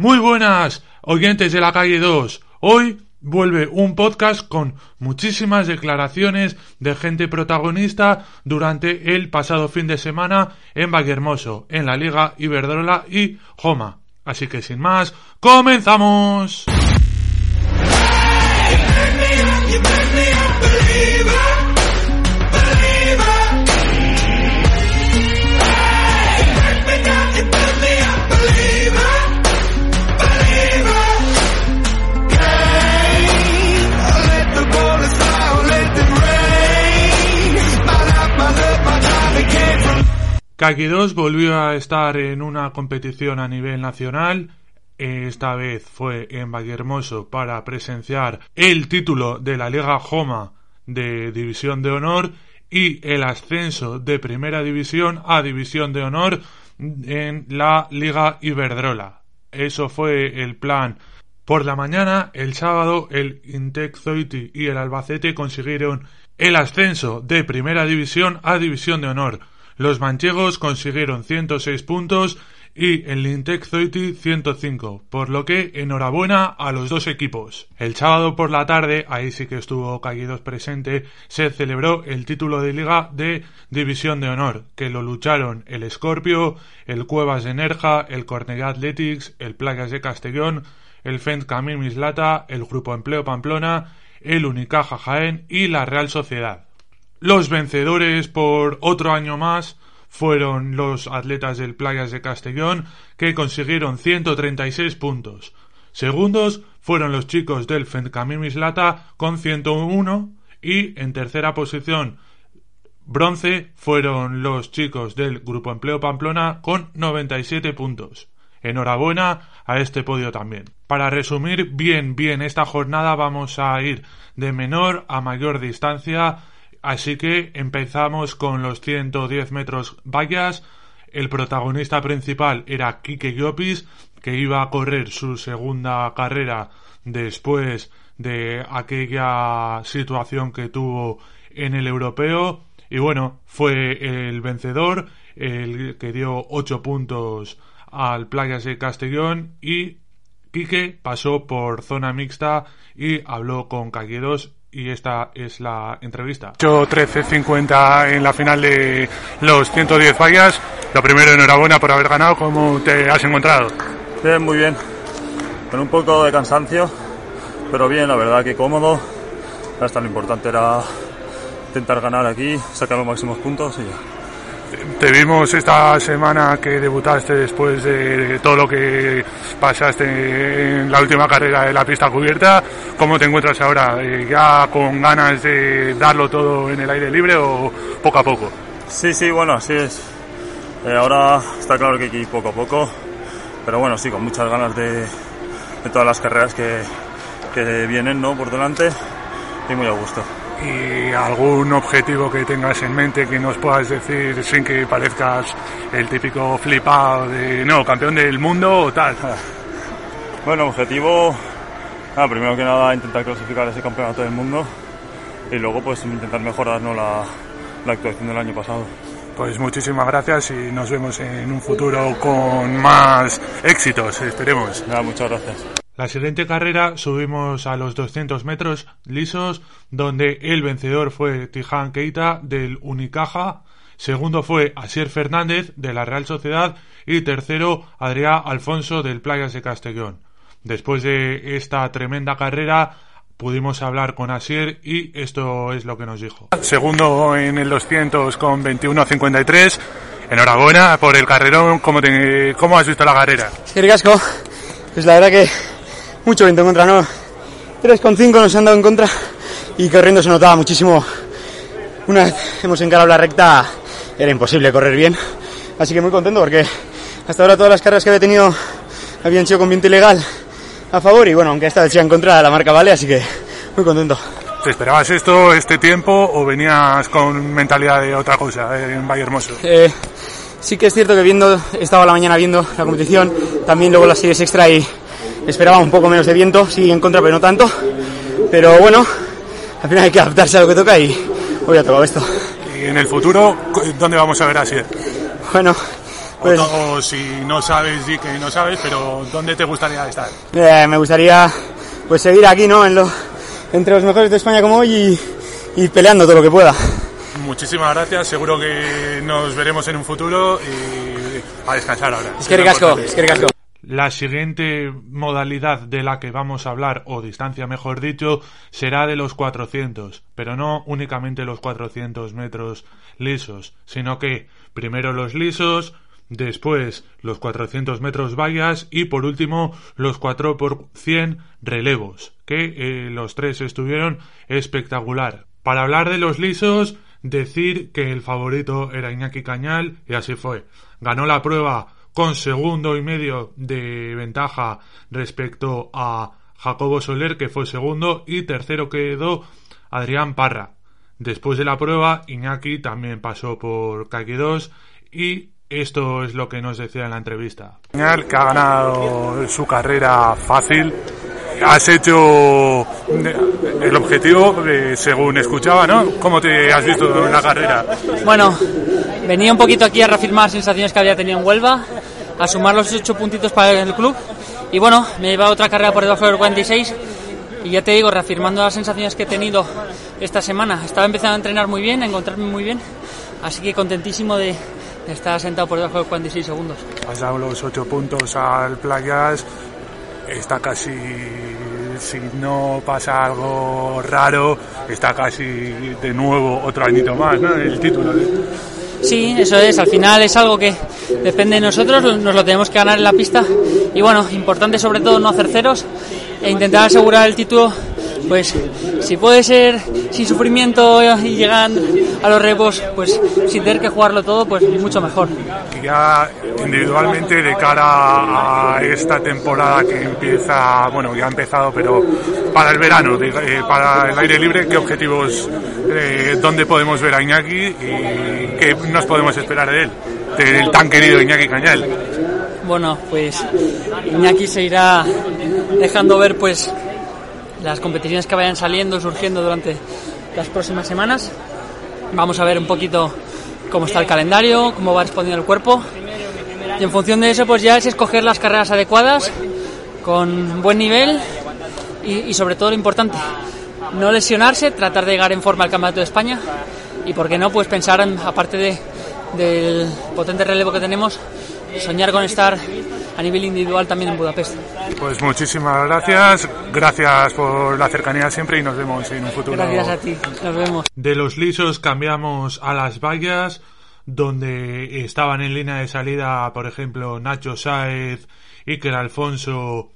Muy buenas, oyentes de la calle 2. Hoy vuelve un podcast con muchísimas declaraciones de gente protagonista durante el pasado fin de semana en Vallehermoso, en la Liga Iberdrola y Joma. Así que sin más, comenzamos. Kaki 2 volvió a estar en una competición a nivel nacional. Esta vez fue en Vallehermoso para presenciar el título de la Liga Joma de División de Honor y el ascenso de Primera División a División de Honor en la Liga Iberdrola. Eso fue el plan. Por la mañana, el sábado, el Intec Zoiti y el Albacete consiguieron el ascenso de Primera División a División de Honor. Los manchegos consiguieron 106 puntos y el Lintec Zoiti 105, por lo que enhorabuena a los dos equipos. El sábado por la tarde, ahí sí que estuvo Callidos presente, se celebró el título de liga de División de Honor, que lo lucharon el Scorpio, el Cuevas de Nerja, el Cornellà Athletics, el Playas de Castellón, el Fent Camil Mislata, el Grupo Empleo Pamplona, el Unicaja Jaén y la Real Sociedad. Los vencedores por otro año más fueron los atletas del Playas de Castellón, que consiguieron 136 puntos. Segundos fueron los chicos del Mislata con 101 y en tercera posición bronce fueron los chicos del Grupo Empleo Pamplona con 97 puntos. Enhorabuena a este podio también. Para resumir bien bien esta jornada vamos a ir de menor a mayor distancia Así que empezamos con los 110 metros vallas. El protagonista principal era Kike Llopis, que iba a correr su segunda carrera después de aquella situación que tuvo en el europeo. Y bueno, fue el vencedor, el que dio 8 puntos al Playas de Castellón y Quique pasó por zona mixta y habló con Calledos y esta es la entrevista. 8-13-50 en la final de los 110 fallas. Lo primero, enhorabuena por haber ganado. ¿Cómo te has encontrado? Bien, muy bien. Con un poco de cansancio, pero bien, la verdad que cómodo. Hasta lo importante era intentar ganar aquí, sacar los máximos puntos y ya. Te vimos esta semana que debutaste después de todo lo que pasaste en la última carrera de la pista cubierta. ¿Cómo te encuentras ahora? Eh, ¿Ya con ganas de darlo todo en el aire libre o poco a poco? Sí, sí, bueno, así es. Eh, ahora está claro que hay poco a poco, pero bueno, sí, con muchas ganas de, todas las carreras que, que vienen ¿no? por delante y muy a gusto y algún objetivo que tengas en mente que nos puedas decir sin que parezcas el típico flipado de no, campeón del mundo o tal. Bueno, objetivo, ah, primero que nada intentar clasificar ese campeonato del mundo y luego pues intentar mejorar la, la actuación del año pasado. Pues muchísimas gracias y nos vemos en un futuro con más éxitos, esperemos. Nada, muchas gracias. La siguiente carrera subimos a los 200 metros lisos, donde el vencedor fue Tijan Keita del Unicaja, segundo fue Asier Fernández de la Real Sociedad y tercero Adrián Alfonso del Playas de Castellón. Después de esta tremenda carrera pudimos hablar con Asier y esto es lo que nos dijo. Segundo en el 200 con 21.53. Enhorabuena por el carrerón. ¿Cómo, te, cómo has visto la carrera? Sí, casco. Pues la verdad que mucho viento en contra, ¿no? 3,5 nos han dado en contra y corriendo se notaba muchísimo. Una vez hemos encarado la recta, era imposible correr bien. Así que muy contento porque hasta ahora todas las carreras que había tenido habían sido con viento ilegal a favor y bueno, aunque esta vez sea en contra, la marca vale, así que muy contento. ¿Te esperabas esto, este tiempo o venías con mentalidad de otra cosa en Valle Hermoso? Eh, sí que es cierto que viendo, estaba la mañana viendo la competición, también luego las series extra y Esperaba un poco menos de viento, sí en contra, pero no tanto. Pero bueno, al final hay que adaptarse a lo que toca y hoy ha tocado esto. ¿Y en el futuro dónde vamos a ver a Asier? Bueno, Pues- o, si no sabes, di que no sabes, pero ¿dónde te gustaría estar? Eh, me gustaría pues seguir aquí, ¿no? En lo, entre los mejores de España como hoy y, y peleando todo lo que pueda. Muchísimas gracias, seguro que nos veremos en un futuro y a descansar ahora. Es que ricasco, es que ricasco. La siguiente modalidad de la que vamos a hablar, o distancia mejor dicho, será de los 400, pero no únicamente los 400 metros lisos, sino que primero los lisos, después los 400 metros vallas y por último los 4 por 100 relevos, que eh, los tres estuvieron espectacular. Para hablar de los lisos, decir que el favorito era Iñaki Cañal y así fue. Ganó la prueba con segundo y medio de ventaja respecto a Jacobo Soler, que fue segundo, y tercero quedó Adrián Parra. Después de la prueba, Iñaki también pasó por Kaki 2 y esto es lo que nos decía en la entrevista. que ha ganado su carrera fácil. Has hecho el objetivo, eh, según escuchaba, ¿no? ¿Cómo te has visto en la carrera? Bueno, venía un poquito aquí a reafirmar sensaciones que había tenido en Huelva, a sumar los ocho puntitos para el club. Y bueno, me he llevado otra carrera por debajo del 46. Y ya te digo, reafirmando las sensaciones que he tenido esta semana. Estaba empezando a entrenar muy bien, a encontrarme muy bien. Así que contentísimo de, de estar sentado por debajo de 46 segundos. Has dado los ocho puntos al Playas. Está casi, si no pasa algo raro, está casi de nuevo otro añito más, ¿no? El título. Sí, eso es. Al final es algo que depende de nosotros, nos lo tenemos que ganar en la pista. Y bueno, importante sobre todo no hacer ceros e intentar asegurar el título. Pues si puede ser sin sufrimiento y llegan a los repos, pues sin tener que jugarlo todo, pues mucho mejor. Y ya individualmente de cara a esta temporada que empieza, bueno, ya ha empezado, pero para el verano, eh, para el aire libre, ¿qué objetivos, eh, dónde podemos ver a Iñaki y qué nos podemos esperar de él? Del tan querido Iñaki Cañal. Bueno, pues Iñaki se irá dejando ver pues las competiciones que vayan saliendo, surgiendo durante las próximas semanas. Vamos a ver un poquito cómo está el calendario, cómo va respondiendo el cuerpo. Y en función de eso, pues ya es escoger las carreras adecuadas, con buen nivel y, sobre todo lo importante, no lesionarse, tratar de llegar en forma al Campeonato de España y, por qué no, pues pensar, en, aparte de, del potente relevo que tenemos, soñar con estar a nivel individual también en Budapest. Pues muchísimas gracias, gracias por la cercanía siempre y nos vemos en un futuro. Gracias a ti, nos vemos. De los lisos cambiamos a las vallas, donde estaban en línea de salida, por ejemplo, Nacho Sáez, Iker Alfonso,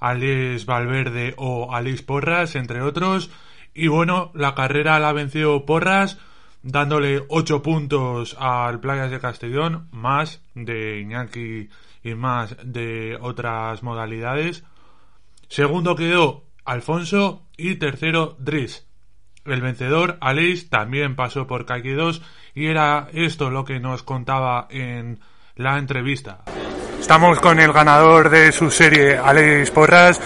Alex Valverde o Alex Porras, entre otros. Y bueno, la carrera la venció Porras, dándole 8 puntos al Playas de Castellón, más de Iñaki y más de otras modalidades. Segundo quedó Alfonso y tercero Driss. El vencedor, Aleix, también pasó por Kaki 2 y era esto lo que nos contaba en la entrevista. Estamos con el ganador de su serie, Aleix Porras,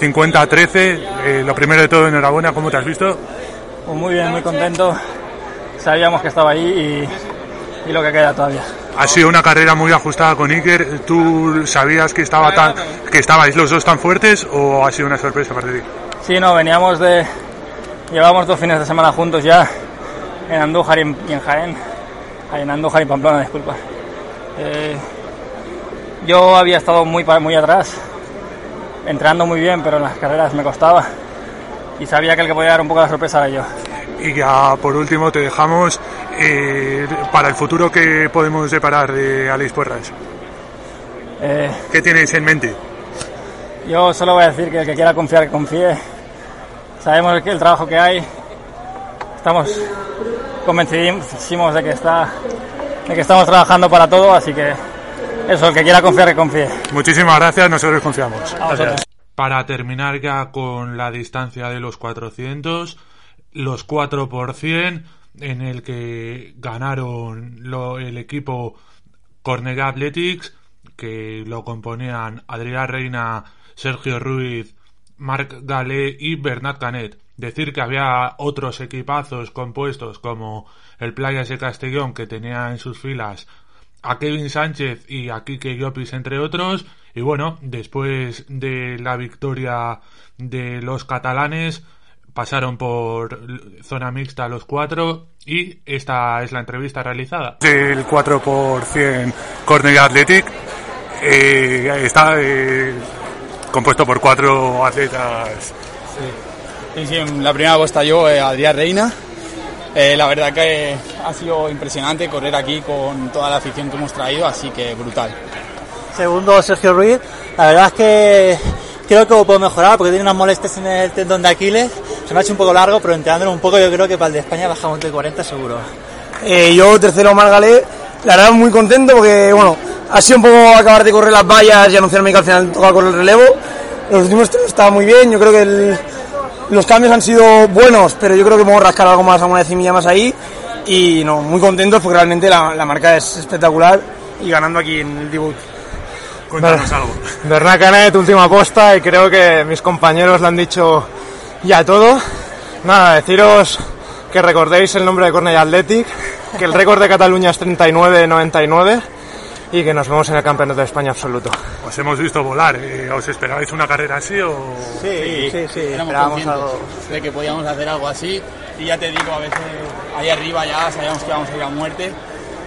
50-13. Eh, lo primero de todo, enhorabuena, ¿cómo te has visto? Pues muy bien, muy contento. Sabíamos que estaba ahí y, y lo que queda todavía. Ha sido una carrera muy ajustada con Iker. ¿Tú sabías que, estaba tan, que estabais los dos tan fuertes o ha sido una sorpresa para ti? Sí, no, veníamos de. Llevamos dos fines de semana juntos ya en Andújar y en, y en Jaén. En Andújar y Pamplona, disculpa. Eh, yo había estado muy, muy atrás, entrenando muy bien, pero en las carreras me costaba. Y sabía que el que podía dar un poco la sorpresa era yo. Y ya por último te dejamos eh, para el futuro que podemos deparar de Aleix Porras. Eh, ¿Qué tienes en mente? Yo solo voy a decir que el que quiera confiar, que confíe. Sabemos que el trabajo que hay. Estamos convencidísimos de que está, de que estamos trabajando para todo, así que eso, el que quiera confiar, que confíe. Muchísimas gracias, nosotros confiamos. Para terminar ya con la distancia de los 400, los 4 por 100 en el que ganaron lo- el equipo Cornellá Athletics, que lo componían Adrián Reina, Sergio Ruiz, Marc Galé y Bernat Canet. Decir que había otros equipazos compuestos como el Playas de Castellón que tenía en sus filas a Kevin Sánchez y a Kike Llopis, entre otros. Y bueno, después de la victoria de los catalanes, pasaron por zona mixta los cuatro y esta es la entrevista realizada. El 4 por 100 Cornell Athletic eh, está eh, compuesto por cuatro atletas. Sí, sí, en la primera puesta yo, eh, Adrián Reina. Eh, la verdad que ha sido impresionante correr aquí con toda la afición que hemos traído, así que brutal. Segundo, Sergio Ruiz. La verdad es que creo que lo puedo mejorar porque tiene unas molestias en el tendón de Aquiles. Se me ha hecho un poco largo, pero entrenándolo un poco yo creo que para el de España bajamos de 40 seguro. Eh, yo tercero Margalé, la verdad muy contento porque bueno, ha sido un poco acabar de correr las vallas y anunciarme que al final toca correr el relevo. Los últimos tres estaban muy bien, yo creo que el, los cambios han sido buenos, pero yo creo que podemos rascar algo más, alguna decimilla más ahí. Y no, muy contentos porque realmente la, la marca es espectacular y ganando aquí en el debut. Cuéntanos algo. Bernat Canet, última posta y creo que mis compañeros le han dicho ya todo. Nada, deciros que recordéis el nombre de Cornell Athletic, que el récord de Cataluña es 39-99 y que nos vemos en el Campeonato de España absoluto. Os hemos visto volar. eh, ¿Os esperabais una carrera así o...? Sí, sí, sí, Éramos esperábamos algo. de que podíamos hacer algo así y ya te digo, a veces ahí arriba ya sabíamos que íbamos a ir a muerte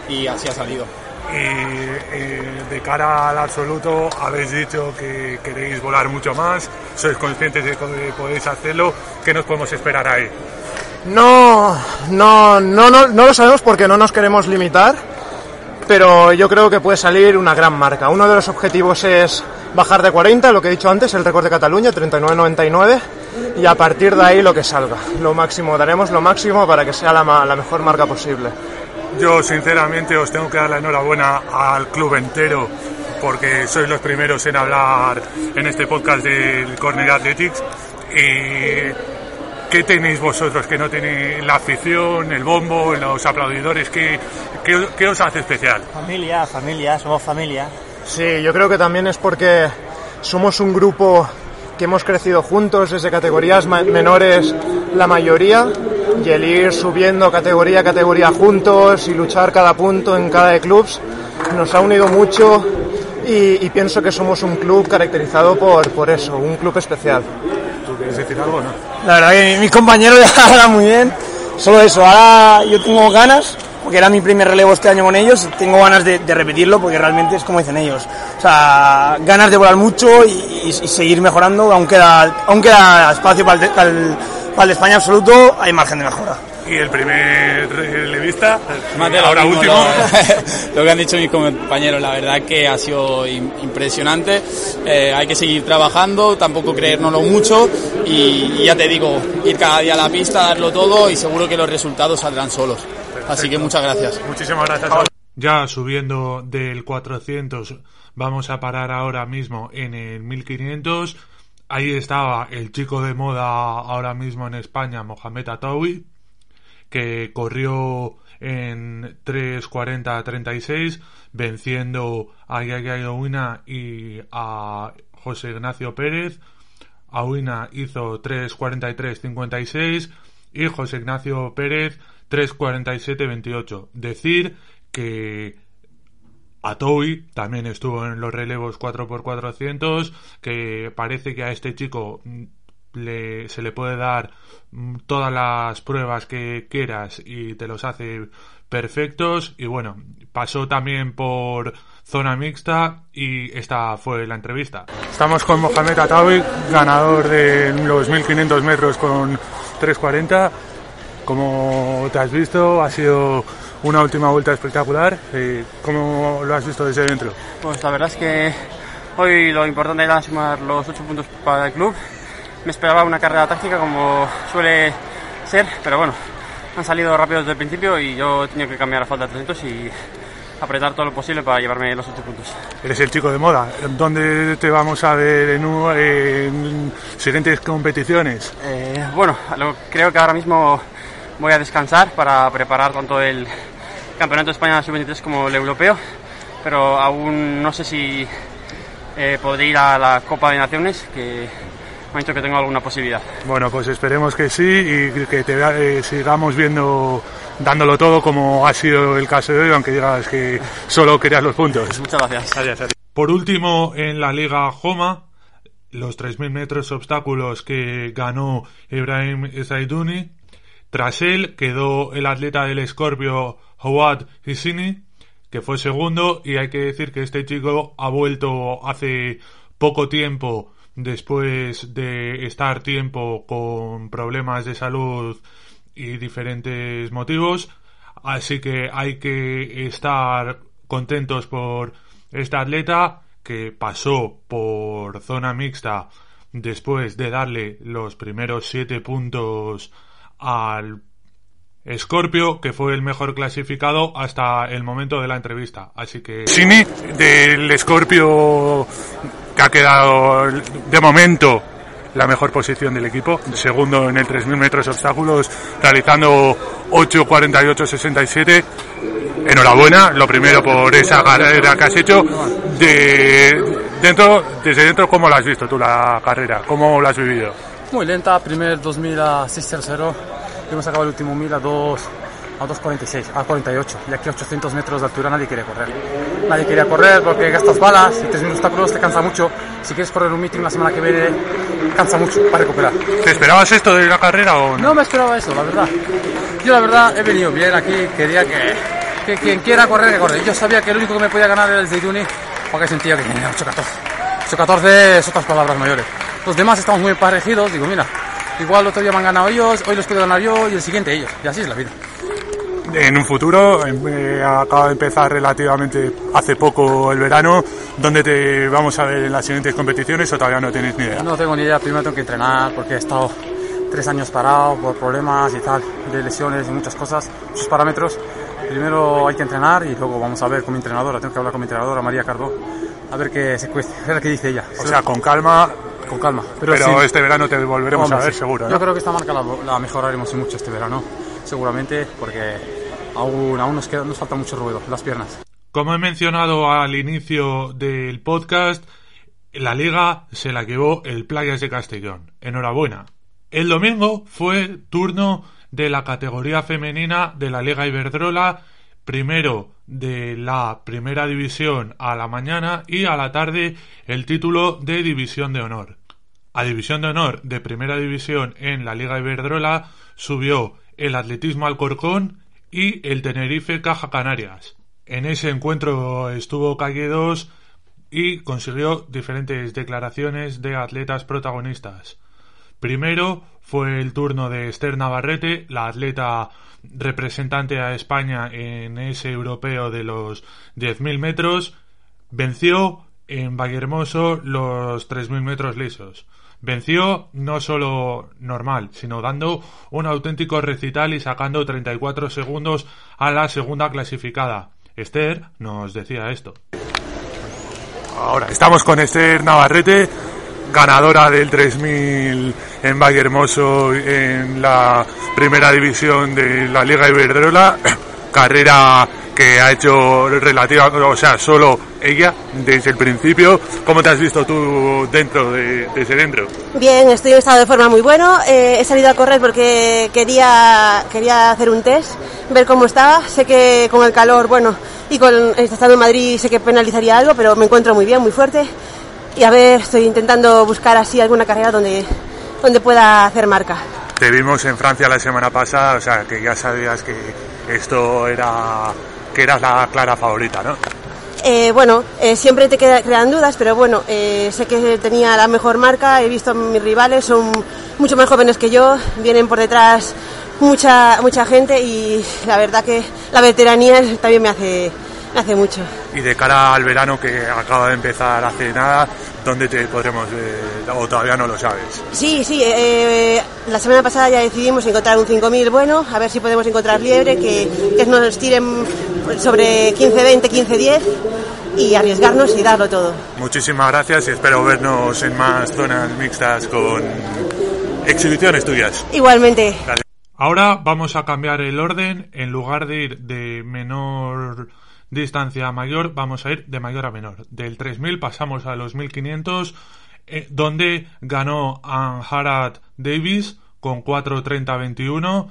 y así ha salido. Y de cara al absoluto habéis dicho que queréis volar mucho más, sois conscientes de que podéis hacerlo, ¿qué nos podemos esperar ahí? No, no, no, no, no lo sabemos porque no nos queremos limitar, pero yo creo que puede salir una gran marca. Uno de los objetivos es bajar de 40, lo que he dicho antes, el récord de Cataluña, 39-99, y a partir de ahí lo que salga. Lo máximo, daremos lo máximo para que sea la, la mejor marca posible. Yo sinceramente os tengo que dar la enhorabuena al club entero porque sois los primeros en hablar en este podcast del Cornell Athletics. Y ¿Qué tenéis vosotros que no tenéis la afición, el bombo, los aplaudidores? ¿Qué, qué, qué os hace especial? Familia, familia, somos familia. Sí, yo creo que también es porque somos un grupo que hemos crecido juntos desde categorías menores la mayoría y el ir subiendo categoría a categoría juntos y luchar cada punto en cada de clubs nos ha unido mucho y, y pienso que somos un club caracterizado por, por eso, un club especial. ¿Tú quieres decir algo no? La verdad que mis compañeros ya hablan muy bien. Solo eso, ahora yo tengo ganas, porque era mi primer relevo este año con ellos, tengo ganas de, de repetirlo porque realmente es como dicen ellos. O sea, ganas de volar mucho y, y- y seguir mejorando, aún queda, aún queda espacio para el, para el- para el España absoluto, hay margen de mejora. Y el primer relevista, Más de lo ahora mismo, último. Lo, lo que han dicho mis compañeros, la verdad que ha sido im- impresionante. Eh, hay que seguir trabajando, tampoco creérnoslo mucho y, y ya te digo, ir cada día a la pista, darlo todo y seguro que los resultados saldrán solos. Así que muchas gracias. Muchísimas gracias. Ya subiendo del 400, vamos a parar ahora mismo en el 1500. Ahí estaba el chico de moda ahora mismo en España, Mohamed Atawi, que corrió en 3.40-36, venciendo a Yaya Owina y a José Ignacio Pérez. Auina hizo 3.43.56 y José Ignacio Pérez 3.47.28. Decir que Atoui también estuvo en los relevos 4x400, que parece que a este chico mm, le, se le puede dar mm, todas las pruebas que quieras y te los hace perfectos. Y bueno, pasó también por zona mixta y esta fue la entrevista. Estamos con Mohamed Atawi, ganador de los 1500 metros con 3.40. Como te has visto, ha sido una última vuelta espectacular. Eh, ¿Cómo lo has visto desde dentro? Pues la verdad es que hoy lo importante era sumar los 8 puntos para el club. Me esperaba una carrera táctica como suele ser, pero bueno, han salido rápido desde el principio y yo he tenido que cambiar a falta de 300 y apretar todo lo posible para llevarme los 8 puntos. Eres el chico de moda. ¿Dónde te vamos a ver en, en siguientes competiciones? Eh, bueno, lo- creo que ahora mismo voy a descansar para preparar tanto el Campeonato de España Sub-23 como el Europeo, pero aún no sé si eh, podré ir a la Copa de Naciones, que me dicho que tengo alguna posibilidad. Bueno, pues esperemos que sí y que te eh, sigamos viendo dándolo todo como ha sido el caso de hoy, aunque digas que solo querías los puntos. Muchas gracias. Gracias Por último, en la Liga Joma, los 3.000 metros obstáculos que ganó Ibrahim Zaiduni. Tras él quedó el atleta del Scorpio Howard Hissini, que fue segundo, y hay que decir que este chico ha vuelto hace poco tiempo después de estar tiempo con problemas de salud y diferentes motivos. Así que hay que estar contentos por este atleta que pasó por zona mixta después de darle los primeros siete puntos al Scorpio, que fue el mejor clasificado hasta el momento de la entrevista. Así que. Sini, del Scorpio, que ha quedado de momento la mejor posición del equipo, segundo en el 3.000 metros obstáculos, realizando 8.48.67. Enhorabuena, lo primero por esa carrera que has hecho. De dentro, desde dentro, ¿cómo la has visto tú la carrera? ¿Cómo la has vivido? Muy lenta, primer 2000 a 6.00, hemos acabado el último 1000 a 2 a 2.46, a 48. Y aquí a 800 metros de altura nadie quiere correr. Nadie quería correr porque gastas balas y 3.000 obstáculos te cansa mucho. Si quieres correr un meeting la semana que viene, cansa mucho para recuperar. ¿Te esperabas esto de la carrera o no? No me esperaba eso, la verdad. Yo la verdad he venido bien aquí, quería que, que quien quiera correr, que corre. Yo sabía que el único que me podía ganar era el Zeiduni, porque sentía que tenía 8.14. 8.14 es otras palabras mayores. Los demás estamos muy parecidos, digo, mira, igual otro día me han ganado ellos, hoy los puedo ganar yo y el siguiente ellos. Y así es la vida en un futuro. Eh, acaba de empezar relativamente hace poco el verano. ¿Dónde te vamos a ver en las siguientes competiciones o todavía no tienes ni idea? No tengo ni idea. Primero tengo que entrenar porque he estado tres años parado por problemas y tal, de lesiones y muchas cosas, muchos parámetros. Primero hay que entrenar y luego vamos a ver con mi entrenadora. Tengo que hablar con mi entrenadora, María Cardó, a ver qué, se, a ver qué dice ella. O sea, con calma con calma. Pero, este verano te volveremos a ver, seguro. Yo creo que esta marca la, la, mejoraremos mucho este verano, seguramente, porque aún, aún nos, queda, nos falta mucho ruido, las piernas. Como he mencionado al inicio del podcast, la liga se la llevó el Playas de Castellón. Enhorabuena. El domingo fue turno de la categoría femenina de la Liga Iberdrola, primero de la primera división a la mañana y a la tarde el título de división de honor. A división de honor de primera división en la Liga Iberdrola subió el atletismo Alcorcón y el Tenerife Caja Canarias. En ese encuentro estuvo Calle 2 y consiguió diferentes declaraciones de atletas protagonistas. Primero fue el turno de Esther Navarrete, la atleta representante a España en ese europeo de los 10.000 metros. Venció en Vallehermoso los 3.000 metros lisos. Venció no solo normal, sino dando un auténtico recital y sacando 34 segundos a la segunda clasificada. Esther nos decía esto. Ahora estamos con Esther Navarrete, ganadora del 3000 en Valle Hermoso en la primera división de la Liga Iberdrola. Carrera que ha hecho relativa, o sea, solo ella desde el principio. ¿Cómo te has visto tú dentro de, ese dentro? Bien, estoy en estado de forma muy bueno. Eh, he salido a correr porque quería, quería hacer un test, ver cómo estaba. Sé que con el calor, bueno, y con el estado en Madrid sé que penalizaría algo, pero me encuentro muy bien, muy fuerte. Y a ver, estoy intentando buscar así alguna carrera donde, donde pueda hacer marca. Te vimos en Francia la semana pasada, o sea que ya sabías que esto era que eras la clara favorita, ¿no? Eh, bueno, eh, siempre te quedan dudas, pero bueno, eh, sé que tenía la mejor marca, he visto a mis rivales, son mucho más jóvenes que yo, vienen por detrás mucha, mucha gente y la verdad que la veteranía también me hace, hace mucho. Y de cara al verano que acaba de empezar hace nada, ¿dónde te podremos ver? O todavía no lo sabes. Sí, sí. Eh, la semana pasada ya decidimos encontrar un 5000 bueno, a ver si podemos encontrar liebre, que, que nos tiren sobre 15-20, 15-10 y arriesgarnos y darlo todo. Muchísimas gracias y espero vernos en más zonas mixtas con exhibiciones tuyas. Igualmente. Ahora vamos a cambiar el orden. En lugar de ir de menor distancia mayor, vamos a ir de mayor a menor. Del 3000 pasamos a los 1500 eh, donde ganó Anharat Davis con 4.30-21,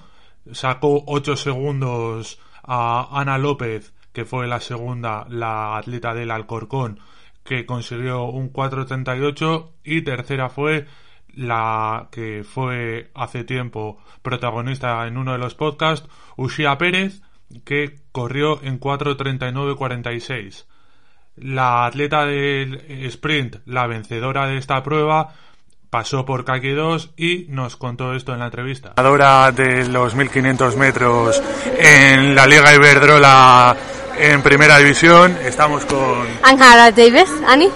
sacó 8 segundos a Ana López, que fue la segunda, la atleta del Alcorcón, que consiguió un 4.38 y tercera fue la que fue hace tiempo protagonista en uno de los podcasts, Ushia Pérez, que corrió en 4.39.46. La atleta del sprint, la vencedora de esta prueba, pasó por Kaki 2 y nos contó esto en la entrevista. Ganadora de los 1500 metros en la Liga Iberdrola en primera división. Estamos con Ángela Davis, Ani.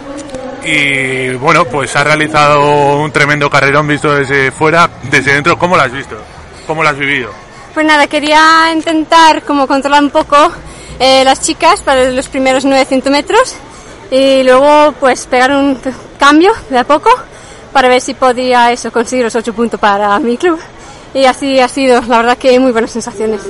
Y bueno, pues ha realizado un tremendo carrerón visto desde fuera, desde dentro. ¿Cómo lo has visto? ¿Cómo lo has vivido? Pues nada, quería intentar como controlar un poco eh, las chicas para los primeros 900 metros y luego pues pegar un cambio de a poco para ver si podía eso conseguir los 8 puntos para mi club. Y así ha sido, la verdad que muy buenas sensaciones.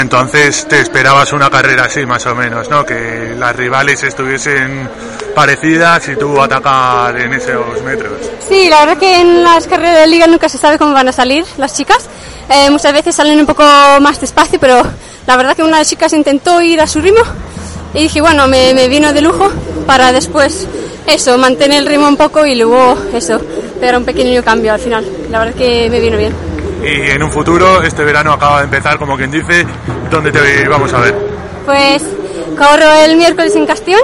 Entonces te esperabas una carrera así más o menos, ¿no? Que las rivales estuviesen parecidas y tú atacar en esos metros. Sí, la verdad que en las carreras de liga nunca se sabe cómo van a salir las chicas. Eh, muchas veces salen un poco más despacio, pero la verdad que una de las chicas intentó ir a su ritmo y dije, bueno, me, vino de lujo para después eso, mantener el ritmo un poco y luego eso, pegar un pequeño cambio al final. La verdad que me vino bien. Y en un futuro, este verano acaba de empezar, como quien dice, ¿dónde te vamos a ver? Pues corro el miércoles en Castión,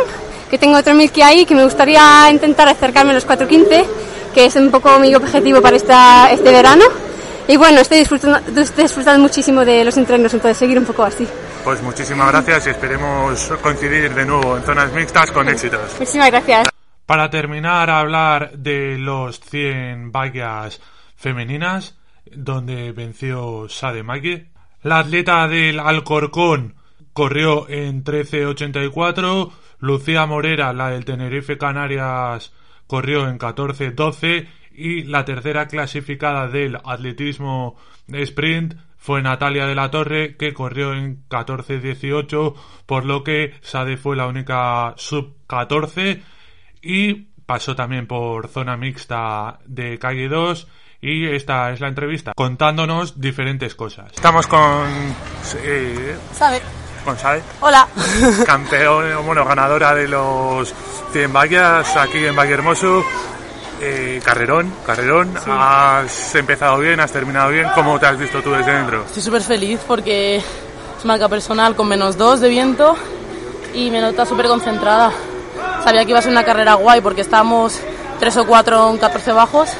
que tengo otro mil que ahí, que me gustaría intentar acercarme a los 4.15, que es un poco mi objetivo para esta, este verano. Y bueno, estoy disfrutando, estoy disfrutando muchísimo de los entrenos, entonces seguir un poco así. Pues muchísimas gracias y esperemos coincidir de nuevo en zonas mixtas con éxitos. Muchísimas gracias. Para terminar a hablar de los 100 vallas femeninas, donde venció Sade Mague. La atleta del Alcorcón corrió en 13.84. Lucía Morera, la del Tenerife Canarias, corrió en 14.12. Y la tercera clasificada del atletismo sprint fue Natalia de la Torre, que corrió en 14.18, por lo que Sade fue la única sub 14 y pasó también por zona mixta de calle 2 y esta es la entrevista contándonos diferentes cosas. Estamos con eh, Sabe. con Sabe, Hola. campeón, bueno, ganadora de los 100 vallas aquí en Valle Hermoso. Eh, carrerón, carrerón, has empezado bien, has terminado bien, ¿cómo te has visto tú desde dentro? Estoy súper feliz porque es marca personal con menos 2 de viento y me nota súper concentrada. Sabía que iba a ser una carrera guay porque estábamos 3 o 4 en 14 bajos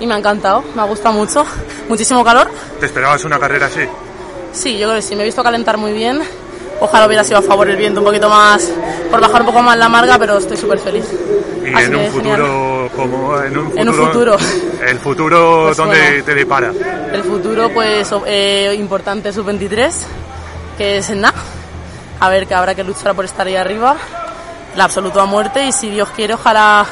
y me ha encantado, me ha gustado mucho. Muchísimo calor. ¿Te esperabas una carrera así? Sí, yo creo que sí, me he visto calentar muy bien. Ojalá hubiera sido a favor el viento un poquito más, por bajar un poco más la marga, pero estoy súper feliz. Y Así en un futuro, como en un futuro, En un futuro. el futuro, Pues ¿dónde bueno. te depara? El futuro, pues, eh, importante sub-23, que es en nada. A ver, que habrá que luchar por estar ahí arriba. La absoluta muerte y si Dios quiere, ojalá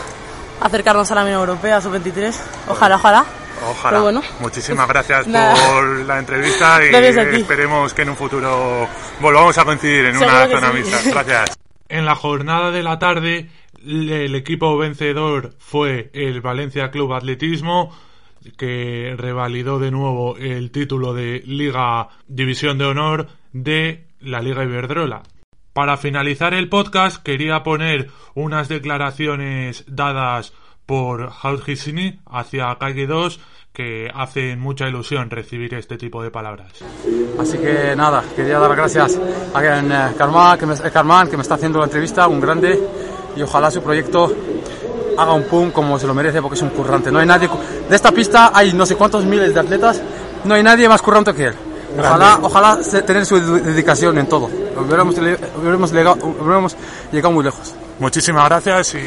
acercarnos a la Unión Europea sub-23. Ojalá, ojalá. Ojalá. Pero bueno. Muchísimas gracias por la entrevista y esperemos que en un futuro volvamos a coincidir en Seguro una zona sí. mixta. Gracias. En la jornada de la tarde, el equipo vencedor fue el Valencia Club Atletismo, que revalidó de nuevo el título de Liga División de Honor de la Liga Iberdrola. Para finalizar el podcast, quería poner unas declaraciones dadas por Haut Hissini hacia Calle 2 que hacen mucha ilusión recibir este tipo de palabras. Así que nada, quería dar gracias a eh, Carmán que, me, eh, que me está haciendo la entrevista, un grande, y ojalá su proyecto haga un pum como se lo merece porque es un currante. No hay nadie, de esta pista hay no sé cuántos miles de atletas, no hay nadie más currante que él. Ojalá, ojalá tener su de- dedicación en todo. Hubiéramos, hubiéramos, lega- hubiéramos llegado muy lejos. Muchísimas gracias y